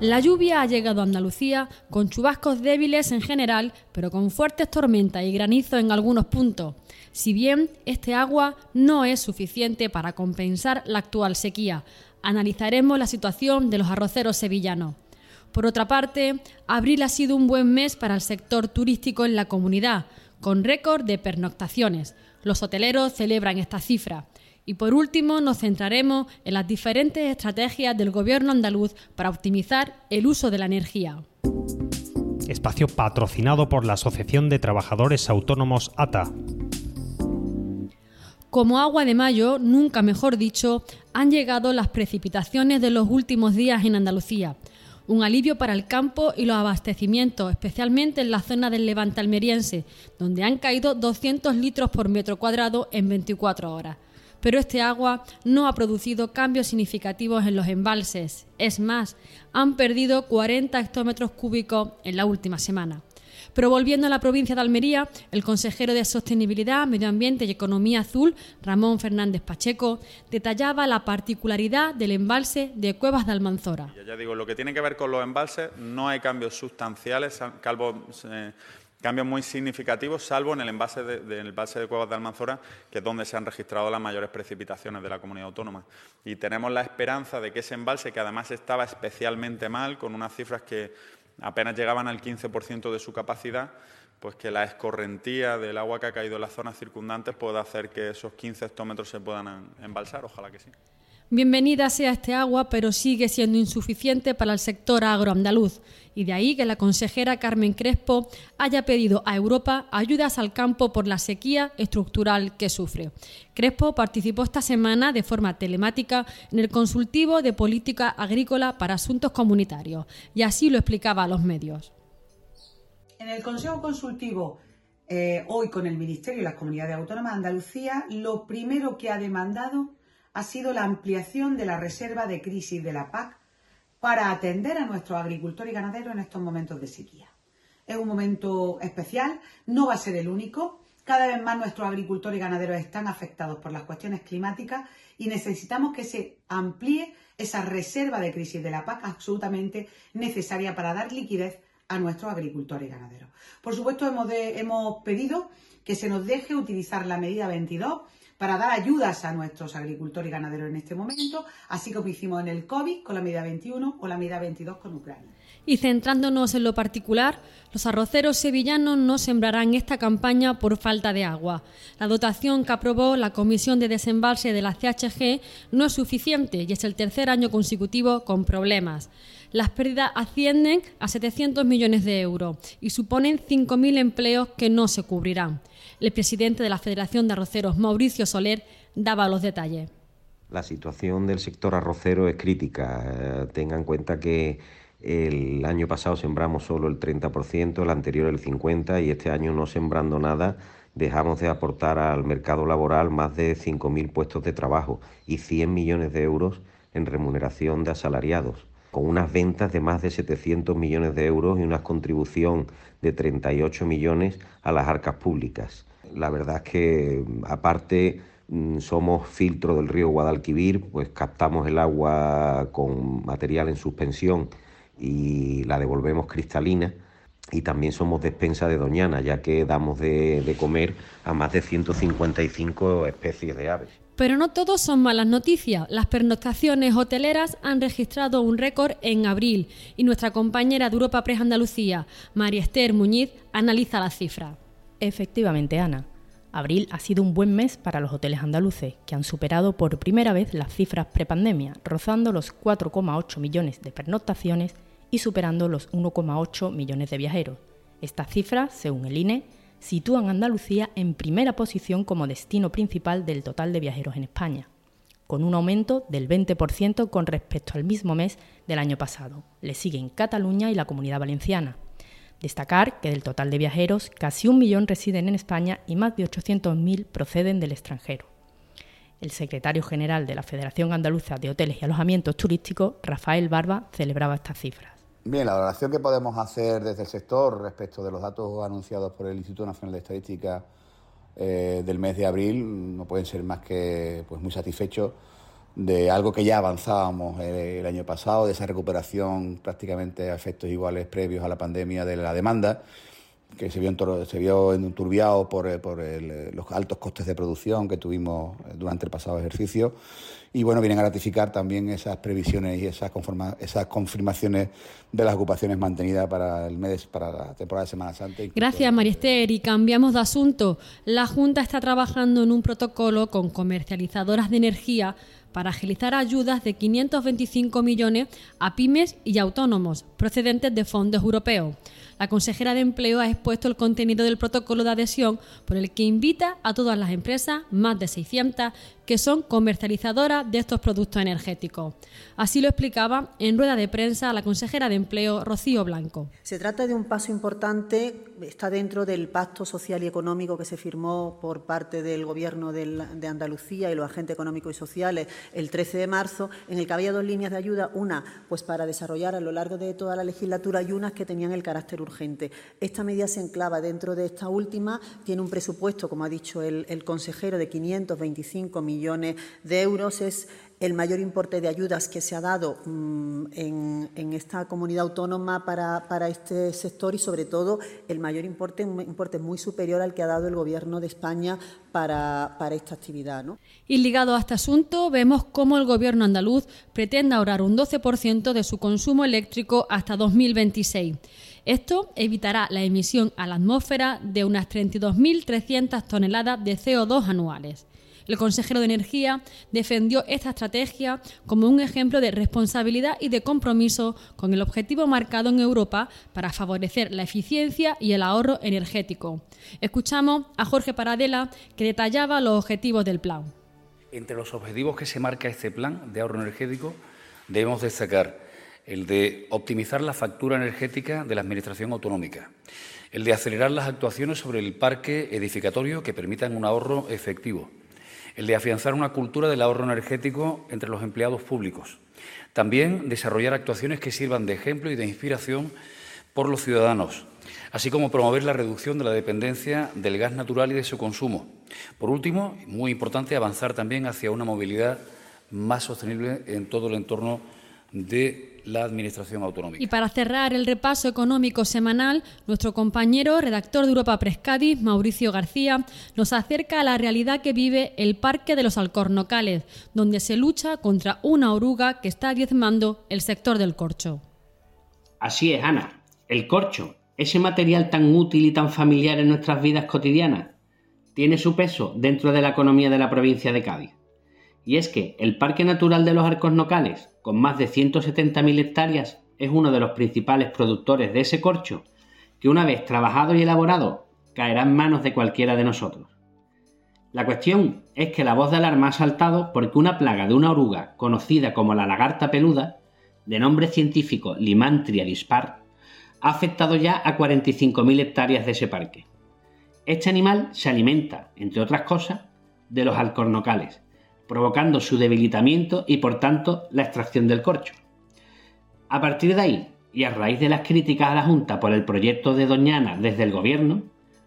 La lluvia ha llegado a Andalucía con chubascos débiles en general, pero con fuertes tormentas y granizo en algunos puntos si bien este agua no es suficiente para compensar la actual sequía. Analizaremos la situación de los arroceros sevillanos. Por otra parte, abril ha sido un buen mes para el sector turístico en la comunidad, con récord de pernoctaciones. Los hoteleros celebran esta cifra. Y por último, nos centraremos en las diferentes estrategias del gobierno andaluz para optimizar el uso de la energía. Espacio patrocinado por la Asociación de Trabajadores Autónomos ATA. Como agua de mayo, nunca mejor dicho, han llegado las precipitaciones de los últimos días en Andalucía. Un alivio para el campo y los abastecimientos, especialmente en la zona del levante almeriense, donde han caído 200 litros por metro cuadrado en 24 horas. Pero este agua no ha producido cambios significativos en los embalses. Es más, han perdido 40 hectómetros cúbicos en la última semana. Pero volviendo a la provincia de Almería, el consejero de Sostenibilidad, Medio Ambiente y Economía Azul, Ramón Fernández Pacheco, detallaba la particularidad del embalse de Cuevas de Almanzora. Ya digo, lo que tiene que ver con los embalses, no hay cambios sustanciales, eh, cambios muy significativos, salvo en el embalse de, embalse de Cuevas de Almanzora, que es donde se han registrado las mayores precipitaciones de la comunidad autónoma. Y tenemos la esperanza de que ese embalse, que además estaba especialmente mal, con unas cifras que apenas llegaban al 15% de su capacidad, pues que la escorrentía del agua que ha caído en las zonas circundantes pueda hacer que esos 15 hectómetros se puedan embalsar, ojalá que sí. Bienvenida sea este agua, pero sigue siendo insuficiente para el sector agroandaluz. Y de ahí que la consejera Carmen Crespo haya pedido a Europa ayudas al campo por la sequía estructural que sufre. Crespo participó esta semana de forma telemática en el consultivo de política agrícola para asuntos comunitarios y así lo explicaba a los medios. En el Consejo Consultivo eh, hoy con el Ministerio y las Comunidades Autónomas de Andalucía, lo primero que ha demandado ha sido la ampliación de la reserva de crisis de la PAC para atender a nuestros agricultores y ganaderos en estos momentos de sequía. Es un momento especial, no va a ser el único. Cada vez más nuestros agricultores y ganaderos están afectados por las cuestiones climáticas y necesitamos que se amplíe esa reserva de crisis de la PAC absolutamente necesaria para dar liquidez a nuestros agricultores y ganaderos. Por supuesto, hemos, hemos pedido que se nos deje utilizar la medida 22 para dar ayudas a nuestros agricultores y ganaderos en este momento, así como hicimos en el COVID con la medida 21 o la medida 22 con Ucrania. Y centrándonos en lo particular, los arroceros sevillanos no sembrarán esta campaña por falta de agua. La dotación que aprobó la Comisión de Desembalse de la CHG no es suficiente y es el tercer año consecutivo con problemas. Las pérdidas ascienden a 700 millones de euros y suponen 5.000 empleos que no se cubrirán. El presidente de la Federación de Arroceros, Mauricio Soler, daba los detalles. La situación del sector arrocero es crítica. Eh, tengan en cuenta que el año pasado sembramos solo el 30%, el anterior el 50% y este año no sembrando nada dejamos de aportar al mercado laboral más de 5.000 puestos de trabajo y 100 millones de euros en remuneración de asalariados con unas ventas de más de 700 millones de euros y una contribución de 38 millones a las arcas públicas. La verdad es que aparte mm, somos filtro del río Guadalquivir, pues captamos el agua con material en suspensión y la devolvemos cristalina. Y también somos despensa de Doñana, ya que damos de, de comer a más de 155 especies de aves. Pero no todos son malas noticias. Las pernoctaciones hoteleras han registrado un récord en abril y nuestra compañera de Europa Press Andalucía, María Esther Muñiz, analiza la cifra. Efectivamente, Ana. Abril ha sido un buen mes para los hoteles andaluces, que han superado por primera vez las cifras prepandemia, rozando los 4,8 millones de pernoctaciones y superando los 1,8 millones de viajeros. Estas cifras, según el INE, sitúan Andalucía en primera posición como destino principal del total de viajeros en España, con un aumento del 20% con respecto al mismo mes del año pasado. Le siguen Cataluña y la Comunidad Valenciana. Destacar que del total de viajeros, casi un millón residen en España y más de 800.000 proceden del extranjero. El secretario general de la Federación Andaluza de Hoteles y Alojamientos Turísticos, Rafael Barba, celebraba estas cifras. Bien, la valoración que podemos hacer desde el sector respecto de los datos anunciados por el Instituto Nacional de Estadística eh, del mes de abril no pueden ser más que pues, muy satisfechos de algo que ya avanzábamos el, año pasado, de esa recuperación prácticamente a efectos iguales previos a la pandemia de la demanda, que se vio, se vio enturbiado por, eh, por eh, los altos costes de producción que tuvimos eh, durante el pasado ejercicio. Y bueno, vienen a ratificar también esas previsiones y esas, esas confirmaciones de las ocupaciones mantenidas para el mes, para la temporada de Semana Santa. Gracias, Mariester. Y cambiamos de asunto. La Junta está trabajando en un protocolo con comercializadoras de energía para agilizar ayudas de 525 millones a pymes y autónomos procedentes de fondos europeos. La consejera de Empleo ha expuesto el contenido del protocolo de adhesión por el que invita a todas las empresas, más de 600, que son comercializadoras de estos productos energéticos. Así lo explicaba en rueda de prensa la consejera de Empleo, Rocío Blanco. Se trata de un paso importante, está dentro del pacto social y económico que se firmó por parte del Gobierno de Andalucía y los agentes económicos y sociales el 13 de marzo, en el que había dos líneas de ayuda, una pues para desarrollar a lo largo de toda la legislatura y unas que tenían el carácter urgente. Esta medida se enclava dentro de esta última, tiene un presupuesto, como ha dicho el, el consejero, de 525 millones millones de euros. Es el mayor importe de ayudas que se ha dado mm, en, esta comunidad autónoma para, este sector y, sobre todo, el mayor importe, un importe muy superior al que ha dado el Gobierno de España para, esta actividad. Y ligado a este asunto, vemos cómo el Gobierno andaluz pretende ahorrar un 12% de su consumo eléctrico hasta 2026. Esto evitará la emisión a la atmósfera de unas 32.300 toneladas de CO2 anuales. El consejero de Energía defendió esta estrategia como un ejemplo de responsabilidad y de compromiso con el objetivo marcado en Europa para favorecer la eficiencia y el ahorro energético. Escuchamos a Jorge Paradela que detallaba los objetivos del plan. Entre los objetivos que se marca este plan de ahorro energético debemos destacar el de optimizar la factura energética de la Administración autonómica, el de acelerar las actuaciones sobre el parque edificatorio que permitan un ahorro efectivo, el de afianzar una cultura del ahorro energético entre los empleados públicos. También desarrollar actuaciones que sirvan de ejemplo y de inspiración por los ciudadanos, así como promover la reducción de la dependencia del gas natural y de su consumo. Por último, muy importante, avanzar también hacia una movilidad más sostenible en todo el entorno de la Administración autonómica. Y para cerrar el repaso económico semanal, nuestro compañero, redactor de Europa Press Cádiz, Mauricio García, nos acerca a la realidad que vive el Parque de los Alcornocales, donde se lucha contra una oruga que está diezmando el sector del corcho. Así es, Ana. El corcho, ese material tan útil y tan familiar en nuestras vidas cotidianas, tiene su peso dentro de la economía de la provincia de Cádiz. Y es que el Parque Natural de los Arcos Nocales, con más de 170.000 hectáreas, es uno de los principales productores de ese corcho, que una vez trabajado y elaborado, caerá en manos de cualquiera de nosotros. La cuestión es que la voz de alarma ha saltado porque una plaga de una oruga conocida como la lagarta peluda, de nombre científico Limantria dispar, ha afectado ya a 45.000 hectáreas de ese parque. Este animal se alimenta, entre otras cosas, de los alcornocales, provocando su debilitamiento y por tanto la extracción del corcho. A partir de ahí, y a raíz de las críticas a la Junta por el proyecto de Doñana desde el Gobierno,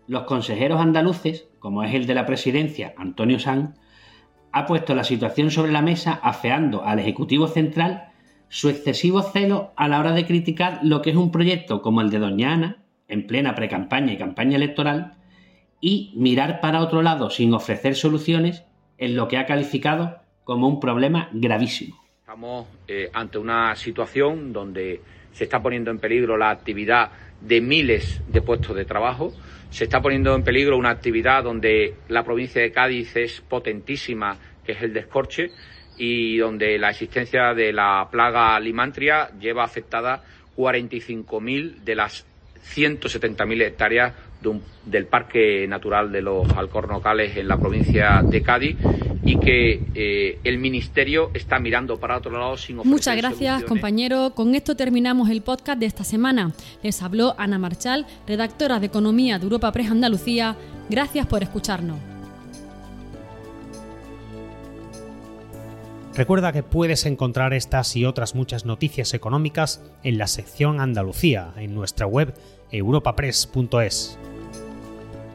los consejeros andaluces, como es el de la presidencia Antonio Sanz, ha puesto la situación sobre la mesa afeando al Ejecutivo Central su excesivo celo a la hora de criticar lo que es un proyecto como el de Doñana, en plena precampaña y campaña electoral, y mirar para otro lado sin ofrecer soluciones en lo que ha calificado como un problema gravísimo. Estamos eh, ante una situación donde se está poniendo en peligro la actividad de miles de puestos de trabajo, se está poniendo en peligro una actividad donde la provincia de Cádiz es potentísima, que es el descorche, y donde la existencia de la plaga limantria lleva afectada 45.000 de las 170.000 hectáreas del Parque Natural de los Alcornocales en la provincia de Cádiz y que eh, el Ministerio está mirando para otro lado sin ofrecer Muchas gracias, compañero. Con esto terminamos el podcast de esta semana. Les habló Ana Marchal, redactora de Economía de Europa Press Andalucía. Gracias por escucharnos. Recuerda que puedes encontrar estas y otras muchas noticias económicas en la sección Andalucía en nuestra web europapress.es.